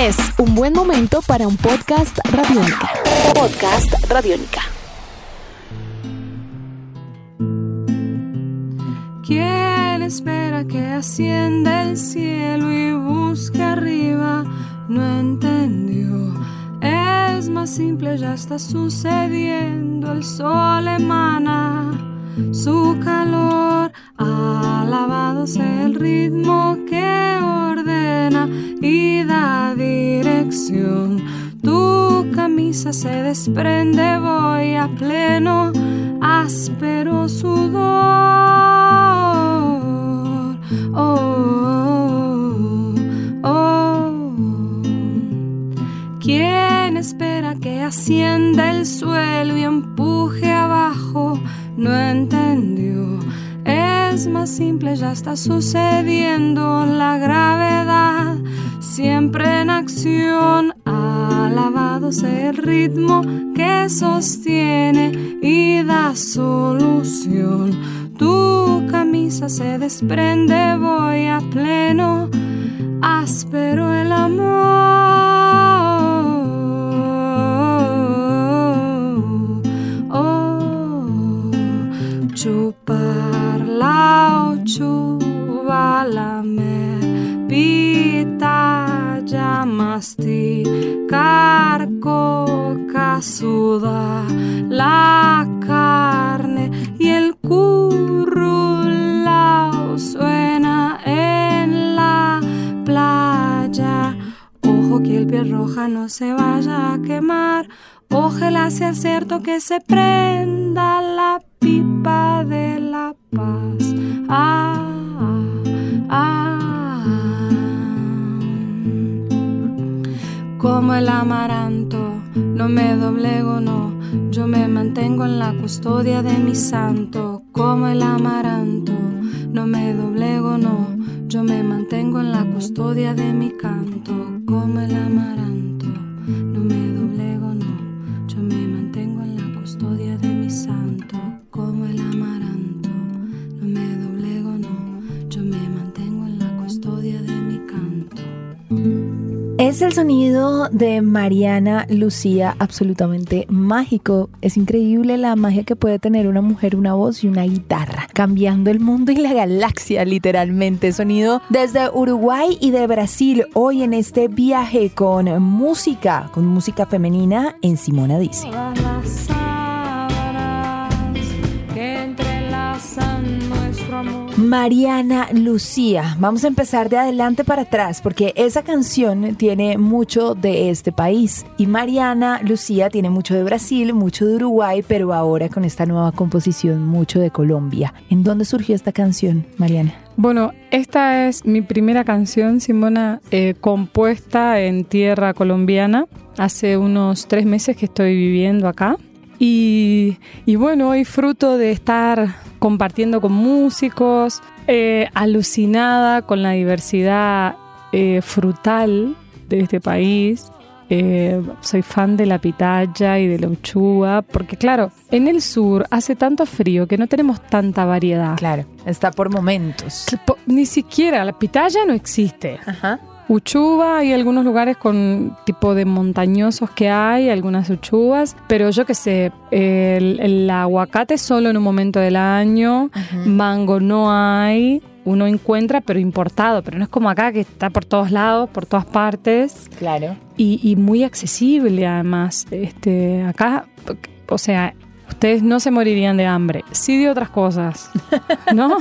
Es un buen momento para un podcast radiónica. Podcast radiónica. ¿Quién espera que ascienda el cielo y busque arriba? No entendió. Es más simple, ya está sucediendo. El sol emana su calor. Alabado sea el ritmo que ordena y dirección. Tu camisa se desprende, voy a pleno, áspero sudor. Oh, oh, oh. ¿Quién espera que ascienda el suelo y empuje abajo? No entendió. Es más simple, ya está sucediendo la gravedad, siempre en acción. Alabado sea el ritmo que sostiene y da solución. Tu camisa se desprende, voy a pleno, áspero se vaya a quemar Ojalá sea cierto que se prenda la pipa de la paz. Ah, ah. Como el amaranto, no me doblego, no. Yo me mantengo en la custodia de mi santo. Como el amaranto, no me doblego, no. Yo me mantengo en la custodia de mi canto. Como el amaranto, Es el sonido de Mariana Lucía absolutamente mágico. Es increíble la magia que puede tener una mujer, una voz y una guitarra, cambiando el mundo y la galaxia literalmente. Sonido desde Uruguay y de Brasil, hoy en este viaje con música, con música femenina en Simona Dice. Mariana Lucía. Vamos a empezar de adelante para atrás porque esa canción tiene mucho de este país y Mariana Lucía tiene mucho de Brasil, mucho de Uruguay, pero ahora con esta nueva composición mucho de Colombia. ¿En dónde surgió esta canción, Mariana? Bueno, esta es mi primera canción, Simona, eh, compuesta en tierra colombiana. Hace unos tres meses que estoy viviendo acá. Y, y bueno, hoy fruto de estar compartiendo con músicos, eh, alucinada con la diversidad eh, frutal de este país. Eh, soy fan de la pitaya y de la uchúa, porque claro, en el sur hace tanto frío que no tenemos tanta variedad. Claro, está por momentos. Ni siquiera la pitaya no existe. Ajá. Uchuva, hay algunos lugares con tipo de montañosos que hay, algunas uchuvas, pero yo qué sé, el, el aguacate solo en un momento del año, mango no hay, uno encuentra pero importado, pero no es como acá que está por todos lados, por todas partes Claro. y, y muy accesible además. Este, acá, o sea, ustedes no se morirían de hambre, sí de otras cosas, ¿no?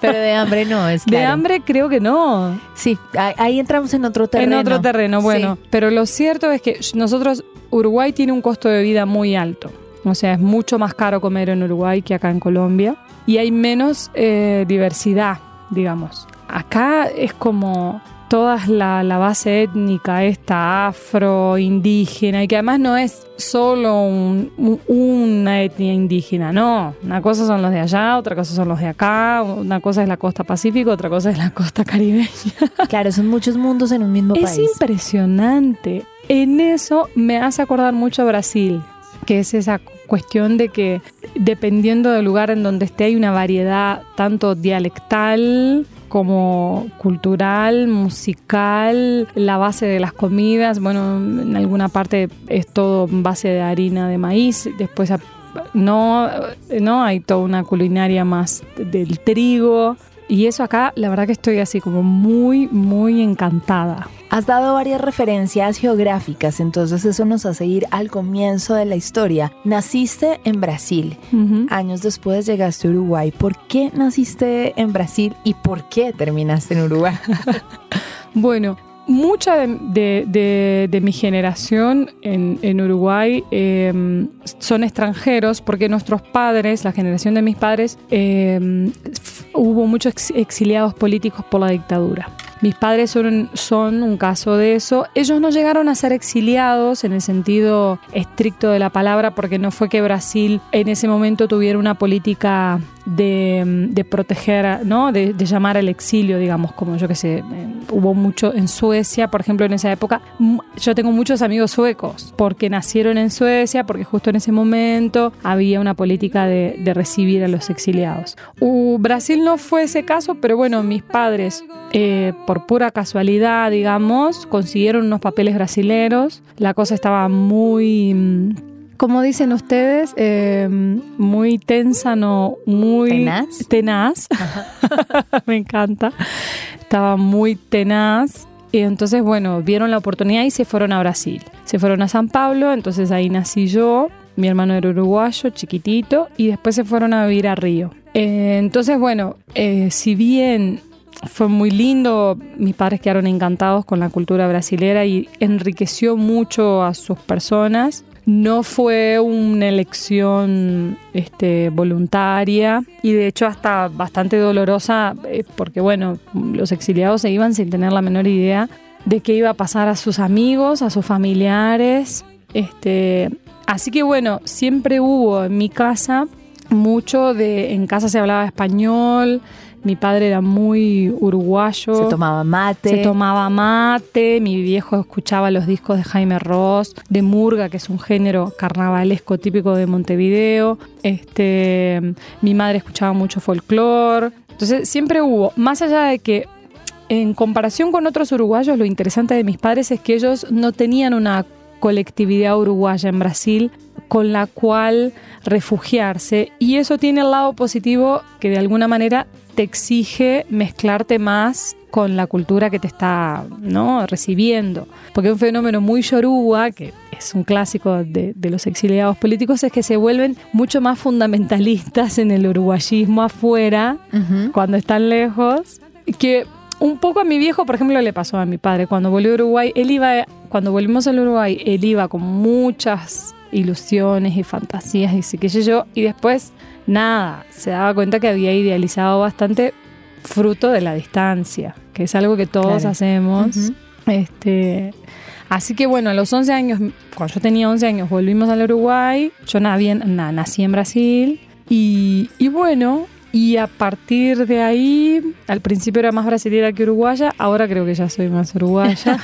Pero de hambre no, es De claro. hambre creo que no. Sí, ahí, ahí entramos en otro terreno. En otro terreno, bueno. Sí. Pero lo cierto es que nosotros, Uruguay tiene un costo de vida muy alto. O sea, es mucho más caro comer en Uruguay que acá en Colombia. Y hay menos eh, diversidad, digamos. Acá es como toda la, la base étnica, esta afro, indígena, y que además no es solo un- un- una etnia indígena, no. Una cosa son los de allá, otra cosa son los de acá, una cosa es la costa pacífica, otra cosa es la costa caribeña. Claro, son muchos mundos en un mismo Es país. impresionante. En eso me hace acordar mucho a Brasil, que es esa cu- cuestión de que dependiendo del lugar en donde esté hay una variedad tanto dialectal como cultural, musical, la base de las comidas, bueno, en alguna parte es todo base de harina de maíz, después no, no hay toda una culinaria más del trigo. Y eso acá, la verdad que estoy así como muy, muy encantada. Has dado varias referencias geográficas, entonces eso nos hace ir al comienzo de la historia. Naciste en Brasil, años después llegaste a Uruguay. ¿Por qué naciste en Brasil y por qué terminaste en Uruguay? bueno, mucha de, mi generación en, Uruguay em, son extranjeros porque nuestros padres, la generación de mis padres, em, hubo muchos exiliados políticos por la dictadura. Mis padres son, son un caso de eso. Ellos no llegaron a ser exiliados en el sentido estricto de la palabra porque no fue que Brasil en ese momento tuviera una política de, proteger, ¿no? De, llamar al exilio, digamos, como yo que sé, hubo mucho en Suecia, por ejemplo, en esa época. Yo tengo muchos amigos suecos porque nacieron en Suecia, porque justo en ese momento había una política de, recibir a los exiliados. Brasil no fue ese caso, pero bueno, mis padres, eh, por pura casualidad, digamos, consiguieron unos papeles brasileros. La cosa estaba muy mm, como dicen ustedes, eh, muy tensa, no, muy tenaz. tenaz. Me encanta. Estaba muy tenaz. Y entonces, bueno, vieron la oportunidad y se fueron a Brasil. Se fueron a San Pablo, entonces ahí nací yo. Mi hermano era uruguayo, chiquitito, y después se fueron a vivir a Río. Eh, entonces, bueno, eh, si bien fue muy lindo, mis padres quedaron encantados con la cultura brasilera y enriqueció mucho a sus personas. No fue una elección este, voluntaria y de hecho hasta bastante dolorosa eh, porque bueno, los exiliados se iban sin tener la menor idea de qué iba a pasar a sus amigos, a sus familiares. Este, así que bueno, siempre hubo en mi casa mucho de, en casa se hablaba español, mi padre era muy uruguayo. Se tomaba mate. Se tomaba mate. Mi viejo escuchaba los discos de Jaime Ross, de Murga, que es un género carnavalesco típico de Montevideo. Este, mi madre escuchaba mucho folclore. Entonces siempre hubo, más allá de que en comparación con otros uruguayos, lo interesante de mis padres es que ellos no tenían una colectividad uruguaya en Brasil con la cual refugiarse y eso tiene el lado positivo que de alguna manera te exige mezclarte más con la cultura que te está ¿no? recibiendo. Porque un fenómeno muy yoruba, que es un clásico de, los exiliados políticos, es que se vuelven mucho más fundamentalistas en el uruguayismo afuera, cuando están lejos, que un poco a mi viejo, por ejemplo, le pasó a mi padre. Cuando volvió a Uruguay, él iba, cuando volvimos al Uruguay, él iba con muchas ilusiones y fantasías y sé qué sé yo, y después nada, se daba cuenta que había idealizado bastante fruto de la distancia, que es algo que todos hacemos. Este, así que bueno, a los 11 años, cuando yo tenía 11 años, volvimos al Uruguay, yo nací en, nací en Brasil y, y bueno, y a partir de ahí, al principio era más brasileña que uruguaya, ahora creo que ya soy más uruguaya.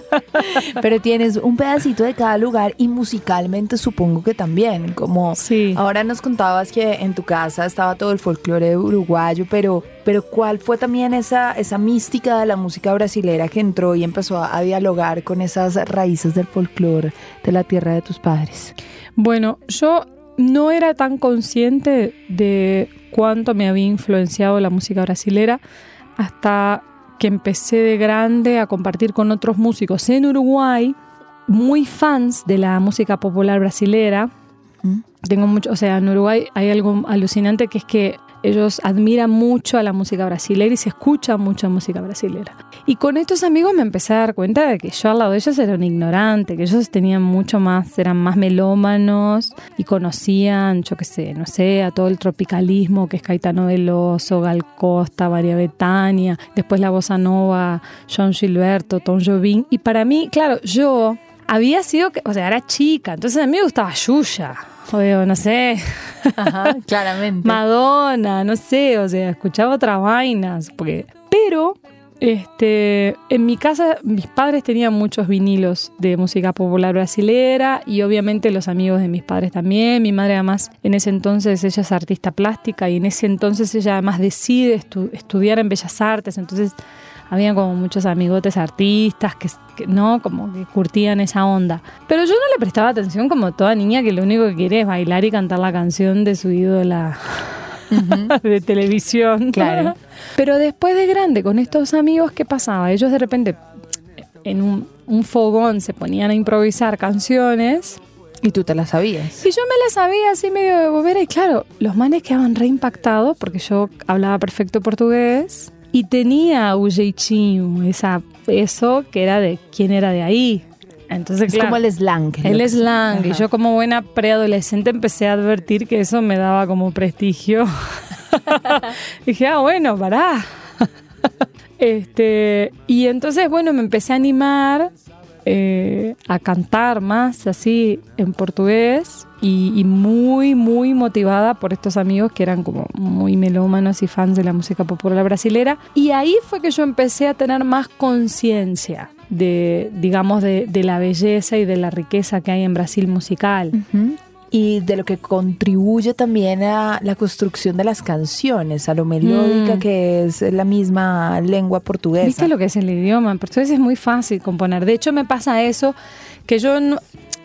Pero tienes un pedacito de cada lugar y musicalmente supongo que también, como sí. ahora nos contabas que en tu casa estaba todo el folclore uruguayo, pero, pero ¿cuál fue también esa, esa mística de la música brasilera que entró y empezó a, a dialogar con esas raíces del folclore de la tierra de tus padres? Bueno, yo no era tan consciente de cuánto me había influenciado la música brasilera hasta que empecé de grande a compartir con otros músicos en Uruguay, muy fans de la música popular brasilera. Mm. Tengo mucho, o sea, en Uruguay hay algo alucinante que es que ellos admiran mucho a la música brasileña y se escucha mucha música brasileña. Y con estos amigos me empecé a dar cuenta de que yo al lado de ellos era un ignorante, que ellos tenían mucho más, eran más melómanos y conocían, yo qué sé, no sé, a todo el tropicalismo que es Caetano Veloso, Gal Costa, María Betania, después la bossa nova, John Gilberto, Tom Jobim. Y para mí, claro, yo había sido, o sea, era chica, entonces a mí me gustaba Yuya o no sé. claramente. Madonna, no sé, o sea, escuchaba otras vainas. Porque, pero este, en mi casa mis padres tenían muchos vinilos de música popular brasilera y obviamente los amigos de mis padres también. Mi madre además en ese entonces ella es artista plástica y en ese entonces ella además decide estudiar en Bellas Artes, entonces había como muchos amigotes artistas que, no, como que curtían esa onda. Pero yo no le prestaba atención como toda niña que lo único que quiere es bailar y cantar la canción de su ídola de televisión. Claro. Pero después de grande, con estos amigos, ¿qué pasaba? Ellos de repente en un, fogón se ponían a improvisar canciones. Y tú te las sabías. Y yo me las sabía así medio de bobera. Y claro, los manes quedaban reimpactados porque yo hablaba perfecto portugués y tenía un esa, eso que era de quién era de ahí. Entonces, es como el slang. El slang. Y yo como buena preadolescente empecé a advertir que eso me daba como prestigio. Dije, ah, bueno, pará. este, y entonces, bueno, me empecé a animar eh, a cantar más así en portugués y, muy, muy motivada por estos amigos que eran como muy melómanos y fans de la música popular brasilera. Y ahí fue que yo empecé a tener más conciencia de, digamos, de, la belleza y de la riqueza que hay en Brasil musical y de lo que contribuye también a la construcción de las canciones, a lo melódica mm. que es la misma lengua portuguesa. ¿Viste lo que es el idioma? En portugués es muy fácil componer. De hecho, me pasa eso que yo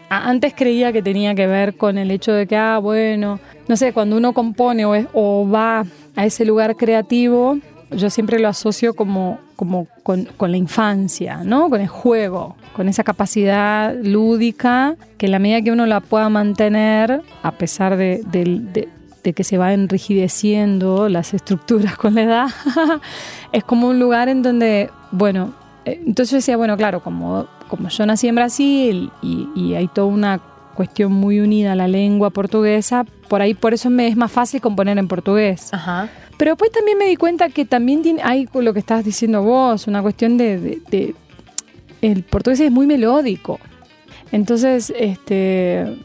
antes creía que tenía que ver con el hecho de que, ah, bueno, no sé, cuando uno compone o, o va a ese lugar creativo, yo siempre lo asocio como, como con, la infancia, ¿no? Con el juego, con esa capacidad lúdica que en la medida que uno la pueda mantener, a pesar de, que se va enrigideciendo las estructuras con la edad, es como un lugar en donde, bueno, eh, entonces yo decía, bueno, claro, como, como yo nací en Brasil y, y hay toda una cuestión muy unida a la lengua portuguesa, por ahí por eso me es más fácil componer en portugués. Ajá. Pero después también me di cuenta que también hay lo que estás diciendo vos, una cuestión de, el portugués es muy melódico. Entonces, este,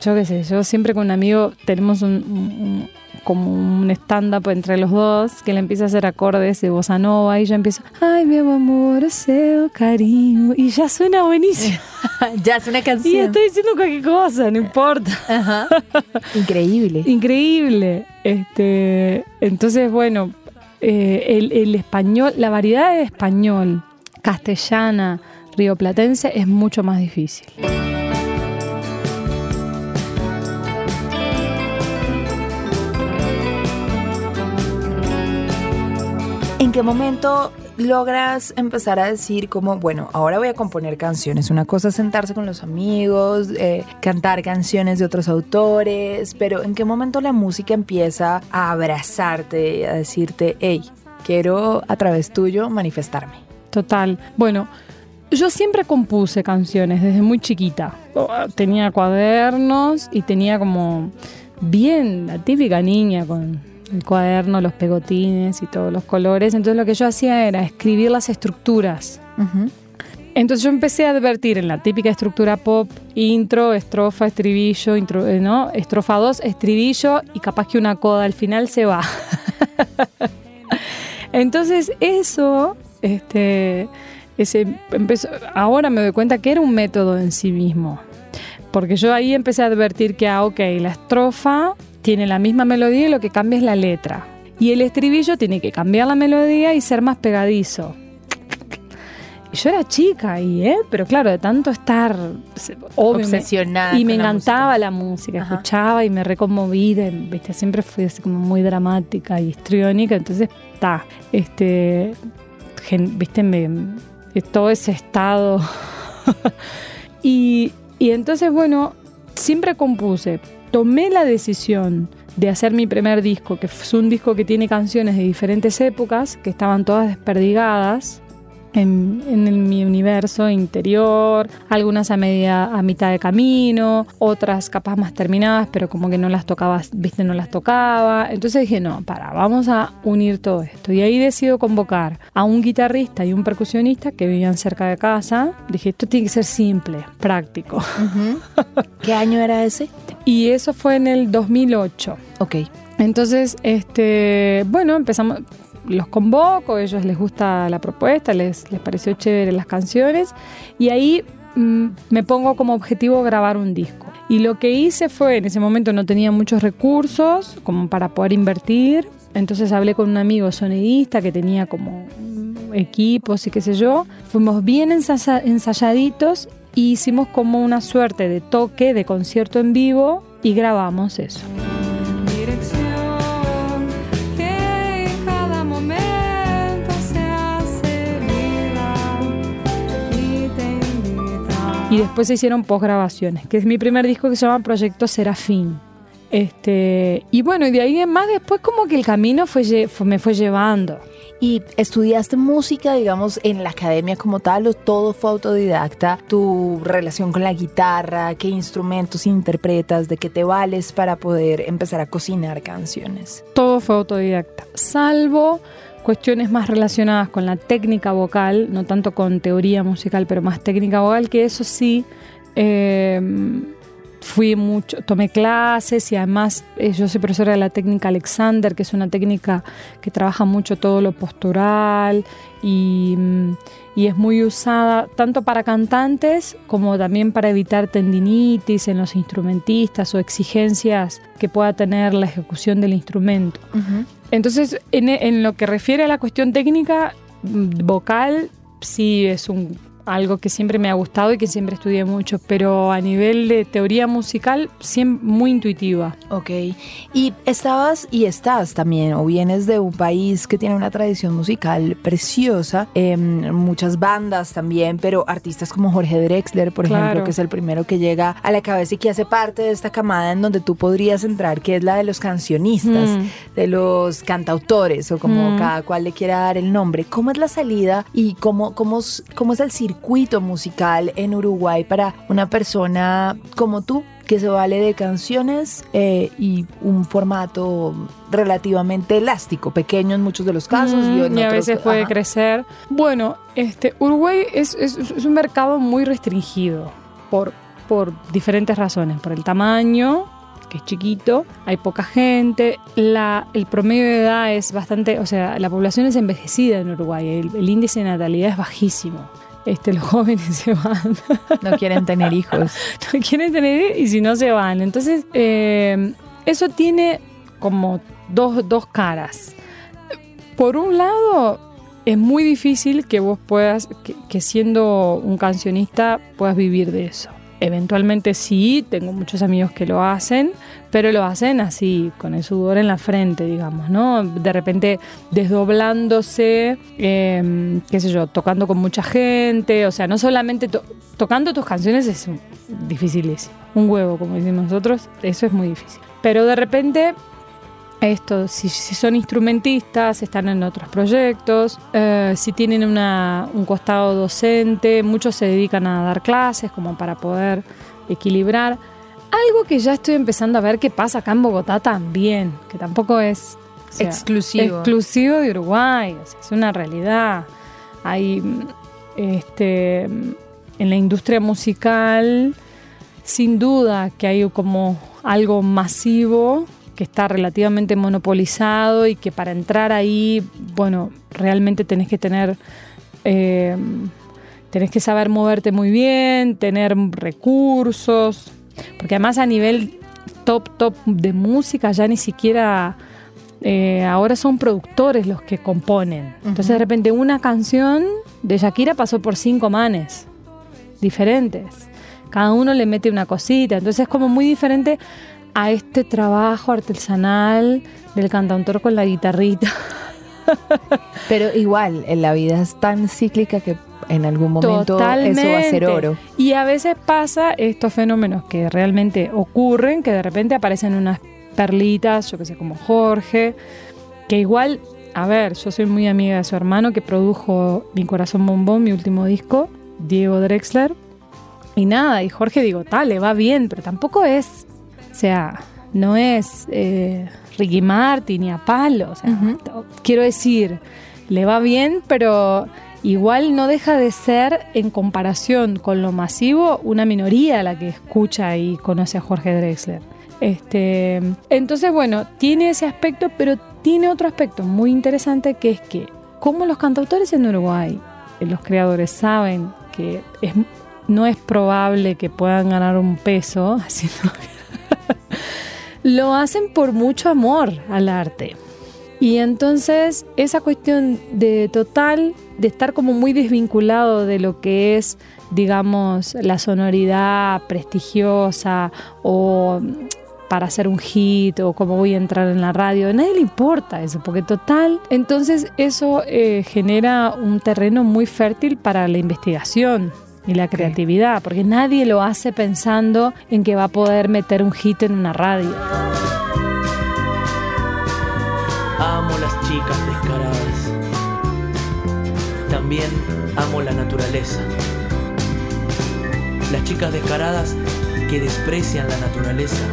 yo qué sé, yo siempre con un amigo tenemos un, como un stand-up entre los dos, que le empieza a hacer acordes de bossa nova y yo empiezo, ay, mi amor, seu cariño, y ya suena buenísimo. ya es una canción. Y estoy diciendo cualquier cosa, no importa. Increíble. Increíble. Este, entonces, bueno, eh, el, el español, la variedad de español, castellana, rioplatense es mucho más difícil. Qué momento logras empezar a decir como, bueno, ahora voy a componer canciones? Una cosa es sentarse con los amigos, eh, cantar canciones de otros autores, pero ¿en qué momento la música empieza a abrazarte, a decirte, hey, quiero a través tuyo manifestarme? Total. Bueno, yo siempre compuse canciones desde muy chiquita. Tenía cuadernos y tenía como bien la típica niña con el cuaderno, los pegotines y todos los colores. Entonces lo que yo hacía era escribir las estructuras. Entonces yo empecé a advertir en la típica estructura pop, intro, estrofa, estribillo, intro, eh, ¿no? estrofa 2, estribillo y capaz que una coda al final se va. Entonces eso, este, ese empezó, ahora me doy cuenta que era un método en sí mismo. Porque yo ahí empecé a advertir que, ah, ok, la estrofa tiene la misma melodía y lo que cambia es la letra. Y el estribillo tiene que cambiar la melodía y ser más pegadizo. Y yo era chica y, ¿eh? Pero claro, de tanto estar obsesionada. y me encantaba la música, escuchaba y me reconmoví, ¿viste? Siempre fui así como muy dramática y histriónica, entonces, está, este, ¿viste? Me, todo ese estado. y, y entonces, bueno, siempre compuse, tomé la decisión de hacer mi primer disco, que es un disco que tiene canciones de diferentes épocas, que estaban todas desperdigadas, en, mi universo interior, algunas a media, a mitad de camino, otras capaz más terminadas, pero como que no las tocaba, viste, no las tocaba. Entonces dije, no, para, vamos a unir todo esto. Y ahí decido convocar a un guitarrista y un percusionista que vivían cerca de casa. Dije, esto tiene que ser simple, práctico. ¿Qué año era ese? Y eso fue en el 2008. Ok. Entonces, este, bueno, empezamos, los convoco, ellos les gusta la propuesta, les, les pareció chévere las canciones y ahí mm, me pongo como objetivo grabar un disco. Y lo que hice fue, en ese momento no tenía muchos recursos como para poder invertir, entonces hablé con un amigo sonidista que tenía como equipos y qué sé yo, fuimos bien ensayaditos e hicimos como una suerte de toque, de concierto en vivo y grabamos eso. Y después se hicieron posgrabaciones, que es mi primer disco que se llama Proyecto Serafín. Este, y bueno, y de ahí en más después como que el camino fue, me fue llevando. ¿Y estudiaste música, digamos, en la academia como tal o todo fue autodidacta? ¿Tu relación con la guitarra? ¿Qué instrumentos interpretas? ¿De qué te vales para poder empezar a cocinar canciones? Todo fue autodidacta, salvo cuestiones más relacionadas con la técnica vocal, no tanto con teoría musical, pero más técnica vocal, que eso sí, eh, fui mucho, tomé clases y además eh, yo soy profesora de la técnica Alexander, que es una técnica que trabaja mucho todo lo postural y, y, es muy usada tanto para cantantes como también para evitar tendinitis en los instrumentistas o exigencias que pueda tener la ejecución del instrumento. Entonces, en, lo que refiere a la cuestión técnica mm, vocal, sí es un algo que siempre me ha gustado y que siempre estudié mucho, pero a nivel de teoría musical, siempre muy intuitiva. Ok, y estabas y estás también, o vienes de un país que tiene una tradición musical preciosa, em, muchas bandas también, pero artistas como Jorge Drexler, por ejemplo, que es el primero que llega a la cabeza y que hace parte de esta camada en donde tú podrías entrar, que es la de los cancionistas, mm. de los cantautores, o como mm. cada cual le quiera dar el nombre. ¿Cómo es la salida y cómo, cómo, cómo es el circuito? Circuito musical en Uruguay para una persona como tú que se vale de canciones eh, y un formato relativamente elástico, pequeño en muchos de los casos y, a veces puede crecer. Bueno, este Uruguay es, es, un mercado muy restringido por, por diferentes razones, por el tamaño, que es chiquito, hay poca gente, la, el promedio de edad es bastante, o sea, la población es envejecida en Uruguay, el índice de natalidad es bajísimo este, los jóvenes se van. No quieren tener hijos. no quieren tener y si no se van. Entonces, eh, eso tiene como dos, dos caras. Por un lado, es muy difícil que vos puedas, que siendo un cancionista puedas vivir de eso. Eventualmente sí, tengo muchos amigos que lo hacen, pero lo hacen así, con el sudor en la frente, digamos, ¿no? De repente desdoblándose, em, qué sé yo, tocando con mucha gente, o sea, no solamente tocando tus canciones es dificilísimo. Un huevo, como decimos nosotros, eso es muy difícil. Pero de repente esto, si, son instrumentistas, están en otros proyectos, eh, si tienen un costado docente, muchos se dedican a dar clases como para poder equilibrar. Algo que ya estoy empezando a ver que pasa acá en Bogotá también, que tampoco es exclusivo. exclusivo de Uruguay, es una realidad. Hay este, en la industria musical, sin duda que hay como algo masivo que está relativamente monopolizado y que para entrar ahí, bueno, realmente tenés que tener, eh, tenés que saber moverte muy bien, tener recursos, porque además a nivel top, top de música ya ni siquiera... Eh, ahora son productores los que componen. Entonces de repente una canción de Shakira pasó por cinco manes diferentes. Cada uno le mete una cosita. Entonces es como muy diferente a este trabajo artesanal del cantautor con la guitarrita. Pero igual, en la vida es tan cíclica que en algún momento eso va a ser oro. Y a veces pasa estos fenómenos que realmente ocurren, que de repente aparecen unas perlitas, yo que sé, como Jorge, que igual, a ver, yo soy muy amiga de su hermano que produjo Mi Corazón Bombón, mi último disco, Diego Drexler. Y nada, y Jorge digo, tal, le va bien, pero tampoco es o sea, no es eh, Ricky Martin ni a palo. O sea, quiero decir, le va bien, pero igual no deja de ser, en comparación con lo masivo, una minoría la que escucha y conoce a Jorge Drexler. Este, entonces, bueno, tiene ese aspecto, pero tiene otro aspecto muy interesante que es que como los cantautores en Uruguay, los creadores saben que es, no es probable que puedan ganar un peso haciendo lo hacen por mucho amor al arte. Y entonces esa cuestión de total, de estar como muy desvinculado de lo que es, digamos, la sonoridad prestigiosa o para hacer un hit o cómo voy a entrar en la radio. A nadie le importa eso, porque total, entonces eso eh, genera un terreno muy fértil para la investigación y la creatividad, porque nadie lo hace pensando en que va a poder meter un hit en una radio. Amo las chicas descaradas. También amo la naturaleza. Las chicas descaradas que desprecian la naturaleza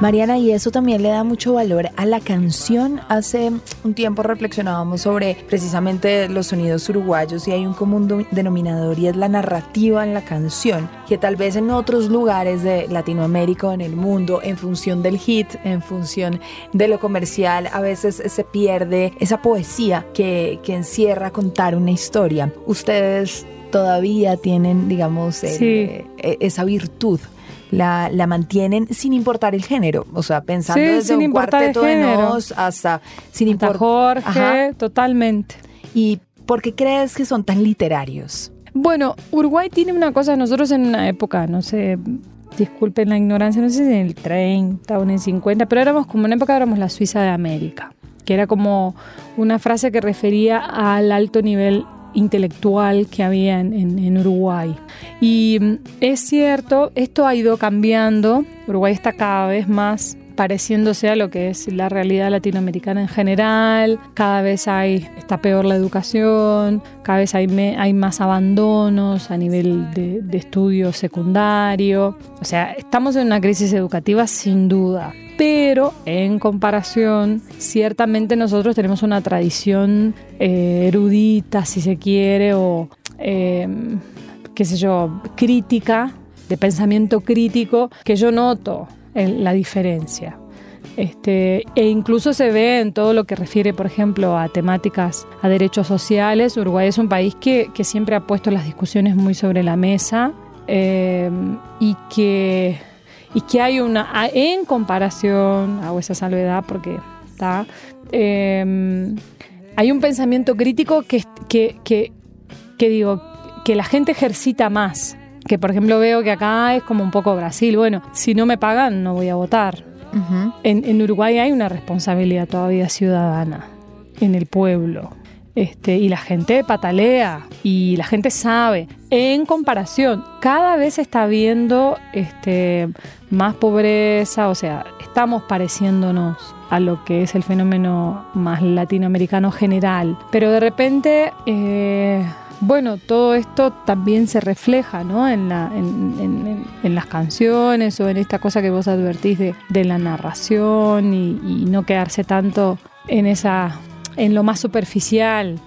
Mariana, y eso también le da mucho valor a la canción. Hace un tiempo reflexionábamos sobre precisamente los sonidos uruguayos y hay un común denominador y es la narrativa en la canción, que tal vez en otros lugares de Latinoamérica o en el mundo, en función del hit, en función de lo comercial, a veces se pierde esa poesía que, encierra contar una historia. Ustedes todavía tienen, digamos, e, esa virtud la, la, mantienen sin importar el género, o sea, pensando desde un cuarteto de nos hasta sin importar Jorge, totalmente. ¿Y por qué crees que son tan literarios? Bueno, Uruguay tiene una cosa, nosotros en una época, no sé, disculpen la ignorancia, no sé si en el 30 o en el 50, pero éramos como en una época éramos la Suiza de América, que era como una frase que refería al alto nivel intelectual que había en, Uruguay. Y mm, es cierto, esto ha ido cambiando, Uruguay está cada vez más pareciéndose a lo que es la realidad latinoamericana en general, cada vez hay, está peor la educación, cada vez hay, más abandonos a nivel de, de estudio secundario, o sea, estamos en una crisis educativa sin duda, pero en comparación, ciertamente nosotros tenemos una tradición eh, erudita, si se quiere, o em, qué sé yo, crítica, de pensamiento crítico, que yo noto la diferencia. Este, e incluso se ve en todo lo que refiere, por ejemplo, a temáticas, a derechos sociales. Uruguay es un país que, siempre ha puesto las discusiones muy sobre la mesa em, y que y que hay una, en comparación, hago esa salvedad porque está, em, hay un pensamiento crítico que, que, que, digo, que la gente ejercita más. Que por ejemplo veo que acá es como un poco Brasil. Bueno, si no me pagan, no voy a votar. en, en Uruguay hay una responsabilidad todavía ciudadana en el pueblo. Este, y la gente patalea y la gente sabe. En comparación, cada vez está viendo este, más pobreza, o sea, estamos pareciéndonos a lo que es el fenómeno más latinoamericano general. Pero de repente, eh, bueno, todo esto también se refleja ¿no? en, la, en, las canciones o en esta cosa que vos advertís de, la narración y no quedarse tanto en esa en lo más superficial.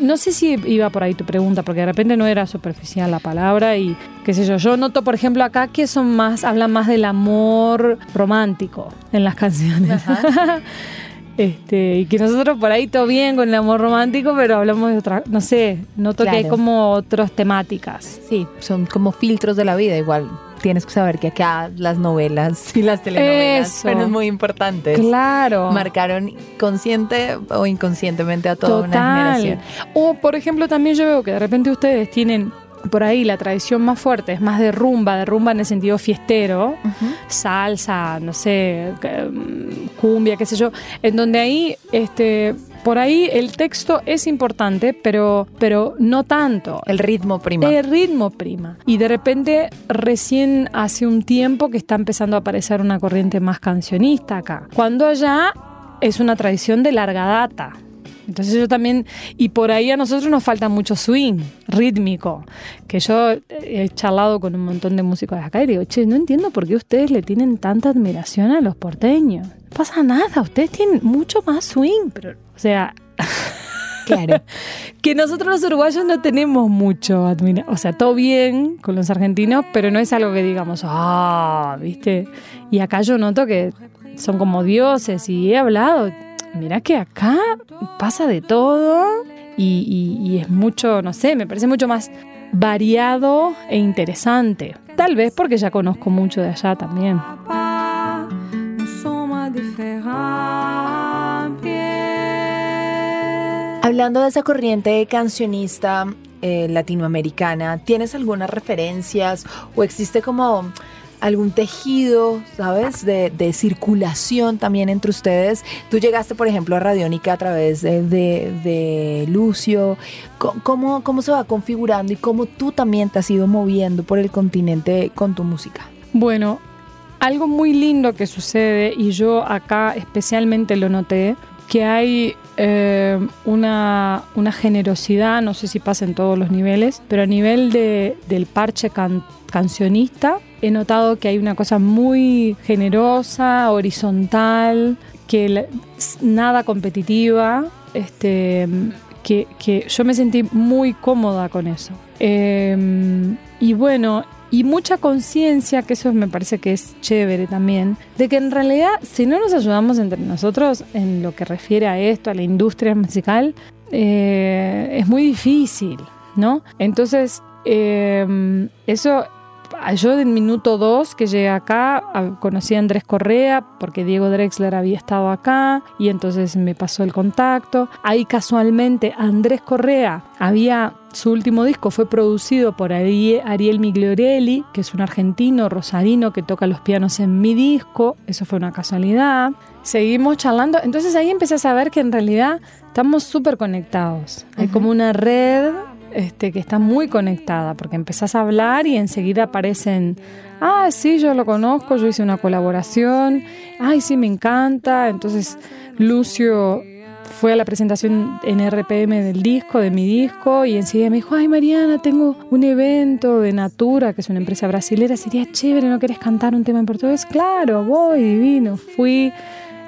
No sé si iba por ahí tu pregunta, porque de repente no era superficial la palabra y qué sé yo. Yo noto, por ejemplo, acá que son más, hablan más del amor romántico en las canciones. Este, y que nosotros por ahí todo bien con el amor romántico, pero hablamos de otra, no sé, noto que hay como otras temáticas. Sí, son como filtros de la vida igual tienes que saber que acá las novelas y las telenovelas son muy importantes. Claro. Marcaron consciente o inconscientemente a toda una generación. O, por ejemplo, también yo veo que de repente ustedes tienen por ahí la tradición más fuerte es más de rumba, de rumba en el sentido fiestero, salsa, no sé, mm, cumbia, qué sé yo, en donde ahí este por ahí el texto es importante, pero, pero no tanto. El ritmo prima. El ritmo prima. Y de repente, recién hace un tiempo que está empezando a aparecer una corriente más cancionista acá. Cuando allá es una tradición de larga data. Entonces yo también, y por ahí a nosotros nos falta mucho swing rítmico, que yo he charlado con un montón de músicos de acá y digo, che, no entiendo por qué ustedes le tienen tanta admiración a los porteños pasa nada, ustedes tienen mucho más swing, pero, o sea... Claro. que nosotros los uruguayos no tenemos mucho admiración. O sea, todo bien con los argentinos, pero no es algo que digamos, ah, ¿viste? Y acá yo noto que son como dioses y he hablado. Mira que acá pasa de todo y, es mucho, no sé, me parece mucho más variado e interesante. Tal vez porque ya conozco mucho de allá también. Hablando de esa corriente cancionista eh, latinoamericana, ¿tienes algunas referencias o existe como algún tejido, ¿sabes? De, circulación también entre ustedes. Tú llegaste, por ejemplo, a Radiónica a través de, Lucio. ¿Cómo, ¿Cómo se va configurando y cómo tú también te has ido moviendo por el continente con tu música? Bueno, algo muy lindo que sucede, y yo acá especialmente lo noté, que hay eh, una, generosidad, no sé si pasa en todos los niveles, pero a nivel de, del parche cancionista he notado que hay una cosa muy generosa, horizontal, que nada competitiva, este, que, yo me sentí muy cómoda con eso. Em, y bueno, y mucha conciencia, que eso me parece que es chévere también, de que en realidad si no nos ayudamos entre nosotros en lo que refiere a esto, a la industria musical, eh, es muy difícil, ¿no? Entonces, em, eso yo en minuto dos que llegué acá conocí a Andrés Correa porque Diego Drexler había estado acá y entonces me pasó el contacto. Ahí casualmente Andrés Correa había su último disco fue producido por Ariel Migliorelli, que es un argentino rosarino que toca los pianos en mi disco. Eso fue una casualidad. Seguimos charlando. Entonces ahí empecé a saber que en realidad estamos súper conectados. Hay como una red este, que está muy conectada, porque empezás a hablar y enseguida aparecen, ah, sí, yo lo conozco, yo hice una colaboración, ay, sí, me encanta. Entonces, Lucio fue a la presentación en RPM del disco, de mi disco, y enseguida me dijo, ay Mariana, tengo un evento de Natura, que es una empresa brasilera, sería chévere, ¿no querés cantar un tema en portugués? Claro, voy, divino, fui.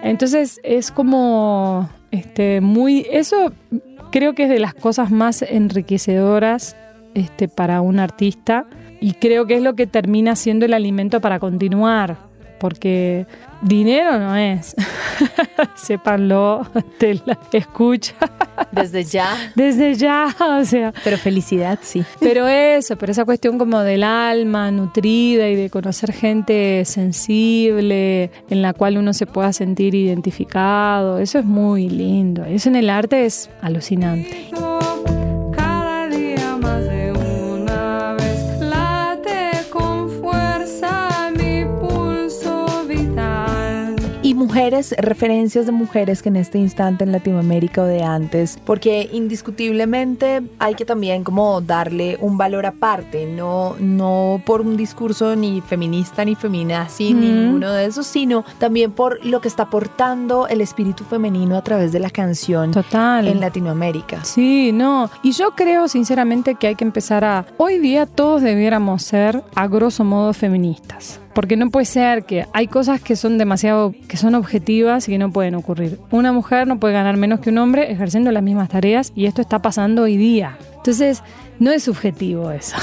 Entonces es como este, muy, eso creo que es de las cosas más enriquecedoras este, para un artista y creo que es lo que termina siendo el alimento para continuar, porque dinero no es. Sépanlo, te la escucha. Desde ya. Desde ya, o sea. Pero felicidad, sí. Pero eso, pero esa cuestión como del alma nutrida y de conocer gente sensible, en la cual uno se pueda sentir identificado, eso es muy lindo. Eso en el arte es alucinante. Mujeres, referencias de mujeres que en este instante en Latinoamérica o de antes, porque indiscutiblemente hay que también como darle un valor aparte, no, no por un discurso ni feminista ni feminazi, ni ninguno de esos, sino también por lo que está aportando el espíritu femenino a través de la canción Total. en Latinoamérica. Sí, no, y yo creo sinceramente que hay que empezar a, hoy día todos debiéramos ser a grosso modo feministas porque no puede ser que hay cosas que son demasiado, que son objetivas y que no pueden ocurrir. Una mujer no puede ganar menos que un hombre ejerciendo las mismas tareas y esto está pasando hoy día. Entonces, no es subjetivo eso.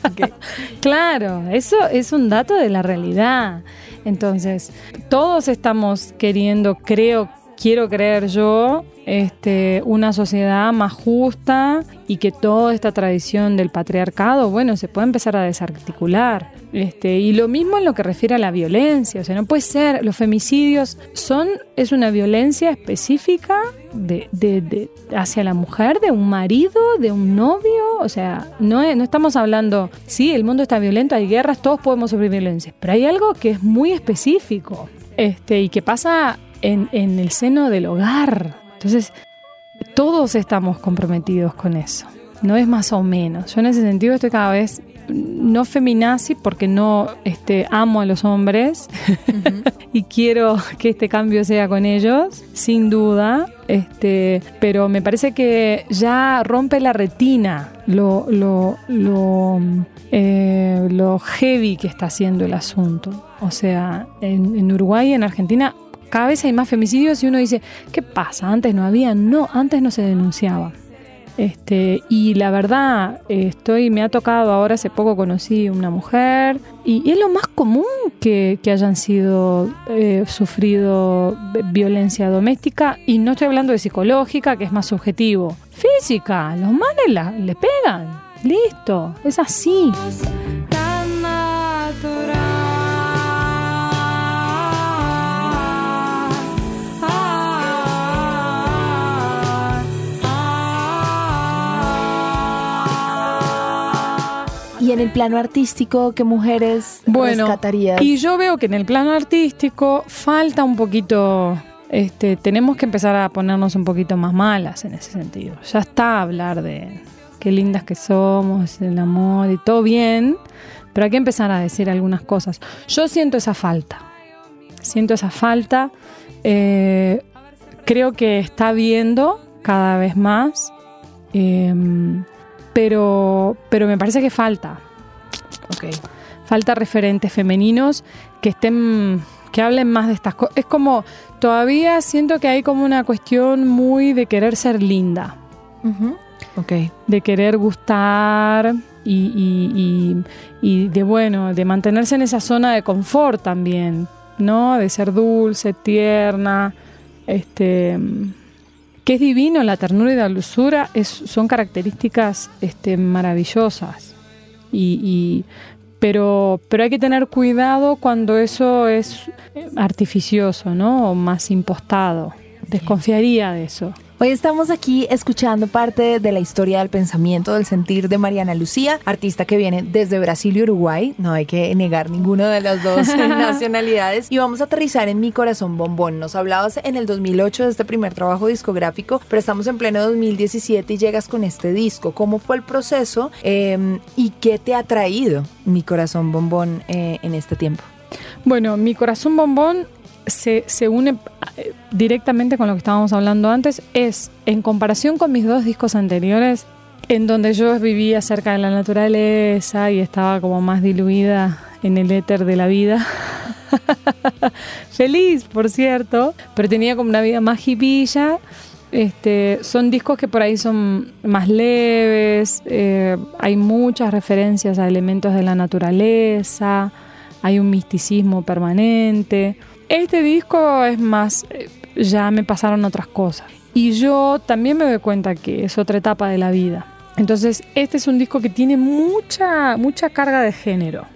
claro, eso es un dato de la realidad. Entonces, todos estamos queriendo, creo, quiero creer yo, este, una sociedad más justa y que toda esta tradición del patriarcado, bueno, se puede empezar a desarticular. Este, y lo mismo en lo que refiere a la violencia, o sea, no puede ser, los femicidios son, es una violencia específica de, de, hacia la mujer, de un marido, de un novio, o sea, no, no estamos hablando, sí, el mundo está violento, hay guerras, todos podemos sufrir violencia, pero hay algo que es muy específico este, y que pasa en, en el seno del hogar. Entonces, todos estamos comprometidos con eso. No es más o menos. Yo en ese sentido estoy cada vez no feminazi porque no este, amo a los hombres y quiero que este cambio sea con ellos, sin duda. Este, pero me parece que ya rompe la retina lo, lo, lo, eh, lo heavy que está haciendo el asunto. O sea, en, en Uruguay y en Argentina cada vez hay más femicidios y uno dice, ¿qué pasa? Antes no había, no, antes no se denunciaba. Este, y la verdad, estoy, me ha tocado ahora, hace poco conocí una mujer, y, y es lo más común que, que hayan sido eh, sufrido violencia doméstica, y no estoy hablando de psicológica, que es más subjetivo. Física, los manes la- le pegan. Listo, es así. Y en el plano artístico, ¿qué mujeres Bueno, rescatarías? y yo veo que en el plano artístico falta un poquito, este, tenemos que empezar a ponernos un poquito más malas en ese sentido. Ya está hablar de qué lindas que somos, el amor y todo bien, pero hay que empezar a decir algunas cosas. Yo siento esa falta, siento esa falta, eh, creo que está viendo cada vez más, em, pero, pero me parece que falta. Ok. Falta referentes femeninos que estén, que hablen más de estas cosas. Es como, todavía siento que hay como una cuestión muy de querer ser linda, Ujú. Ok. de querer gustar y, y- y- y de, bueno, de mantenerse en esa zona de confort también, ¿no? De ser dulce, tierna, este que es divino, la ternura y la dulzura son características este, maravillosas. Y, y- pero, pero hay que tener cuidado cuando eso es eh, artificioso, ¿no? O más impostado. Desconfiaría de eso. Hoy estamos aquí escuchando parte de la historia del pensamiento, del sentir de Mariana Lucía, artista que viene desde Brasil y Uruguay. No hay que negar ninguna de las dos nacionalidades. Y vamos a aterrizar en Mi Corazón Bombón. Nos hablabas en el 2008 de este primer trabajo discográfico, pero estamos en pleno 2017 y llegas con este disco. ¿Cómo fue el proceso eh, y qué te ha traído Mi Corazón Bombón eh, en este tiempo? Bueno, mi corazón bombón se, se une eh, directamente con lo que estábamos hablando antes. Es, en comparación con mis dos discos anteriores, en donde yo vivía cerca de la naturaleza y estaba como más diluida en el éter de la vida. Feliz, por cierto, pero tenía como una vida más hipilla. Este, son discos que por ahí son más leves, eh, hay muchas referencias a elementos de la naturaleza, hay un misticismo permanente. Este disco es más, eh, ya me pasaron otras cosas. Y yo también me doy cuenta que es otra etapa de la vida. Entonces, este es un disco que tiene mucha, mucha carga de género.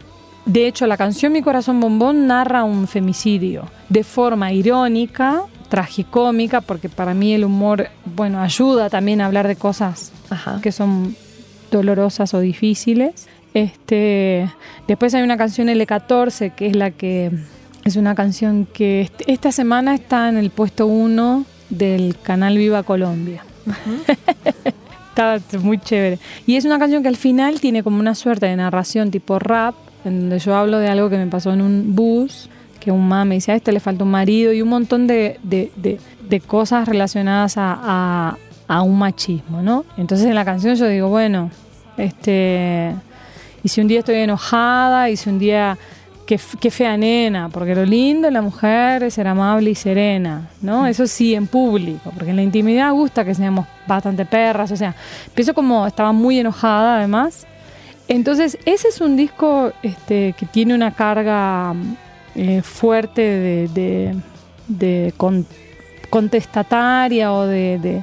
De hecho, la canción Mi Corazón Bombón narra un femicidio de forma irónica, tragicómica, porque para mí el humor, bueno, ayuda también a hablar de cosas Ajá. que son dolorosas o difíciles. Este, después hay una canción L14 que es la que es una canción que est- esta semana está en el puesto 1 del canal Viva Colombia. está muy chévere. Y es una canción que al final tiene como una suerte de narración tipo rap, en donde yo hablo de algo que me pasó en un bus, que un mamá me dice, a este le falta un marido, y un montón de, de- de- de cosas relacionadas a, a- a un machismo, ¿no? Entonces en la canción yo digo, bueno, este, y si un día estoy enojada, y si un día, qué, fea nena, porque lo lindo de la mujer es ser amable y serena, ¿no? Eso sí, en público, porque en la intimidad gusta que seamos bastante perras, o sea, pienso como estaba muy enojada además. Entonces, ese es un disco este, que tiene una carga mm, eh, fuerte de, de- de con- contestataria o de,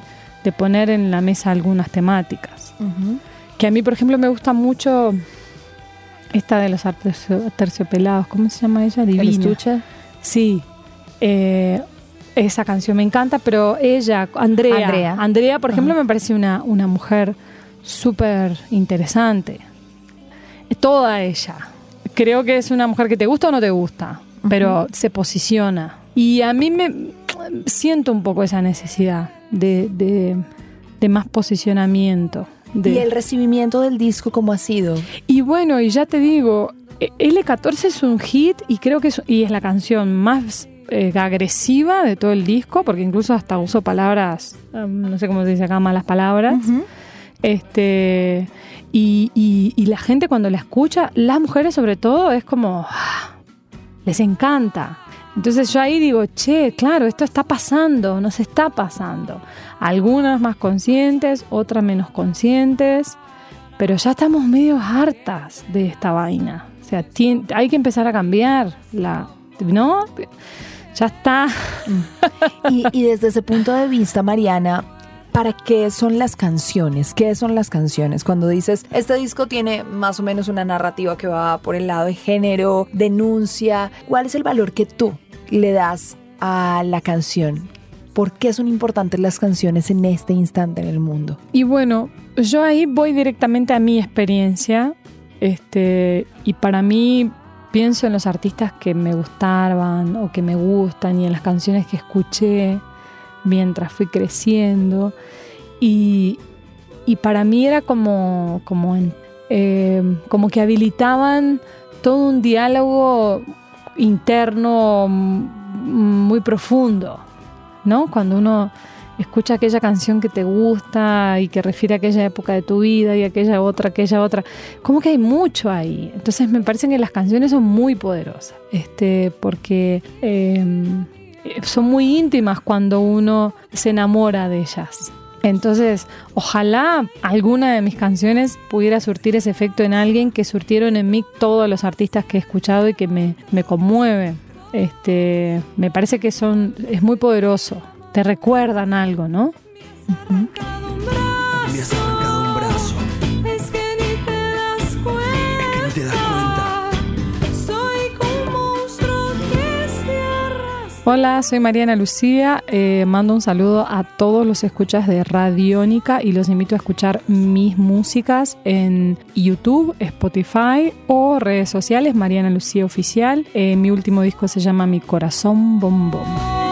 poner en la mesa algunas temáticas. Que a mí, por ejemplo, me gusta mucho esta de los terciopelados. ¿Cómo se llama ella? ¿El Divina. estuche? Sí. Eh, esa canción me encanta, pero ella, Andrea. Andrea. Andrea, por ejemplo, Ajá. me parece una, una mujer súper interesante. Toda ella. Creo que es una mujer que te gusta o no te gusta, pero se posiciona. Y a mí me siento un poco esa necesidad de, de- de más posicionamiento. De- ¿Y el recibimiento del disco cómo ha sido? y bueno, y ya te digo, eh, L14 es un hit y creo que es, y es la canción más eh, agresiva de todo el disco, porque incluso hasta uso palabras, um, no sé cómo se dice acá, malas palabras. Este y, y- y la gente cuando la escucha, las mujeres sobre todo, es como ah, les encanta. Entonces yo ahí digo, che, claro, esto está pasando, nos está pasando. Algunas más conscientes, otras menos conscientes, pero ya estamos medio hartas de esta vaina. O sea, hay que empezar a cambiar la, ¿no? Ya está. Y, y desde ese punto de vista, Mariana, ¿para qué son las canciones? ¿Qué son las canciones? Cuando dices, este disco tiene más o menos una narrativa que va por el lado de género, denuncia, ¿cuál es el valor que tú le das a la canción? ¿Por qué son importantes las canciones en este instante en el mundo? Y bueno, yo ahí voy directamente a mi experiencia, este, y para mí pienso en los artistas que me gustaban o que me gustan y en las canciones que escuché mientras fui creciendo. Y, para mí era como, como, eh, como que habilitaban todo un diálogo interno muy profundo, ¿no? Cuando uno escucha aquella canción que te gusta y que refiere a aquella época de tu vida y aquella otra, aquella otra, como que hay mucho ahí. Entonces me parece que las canciones son muy poderosas, este, porque em, son muy íntimas cuando uno se enamora de ellas. Entonces, ojalá alguna de mis canciones pudiera surtir ese efecto en alguien que surtieron en mí todos los artistas que he escuchado y que me, me conmueve. Este, me parece que son, es muy poderoso. Te recuerdan algo, ¿no? Hola, soy Mariana Lucía. Eh, mando un saludo a todos los escuchas de Radiónica y los invito a escuchar mis músicas en YouTube, Spotify o redes sociales, Mariana Lucía Oficial. Eh, mi último disco se llama Mi Corazón Bombón.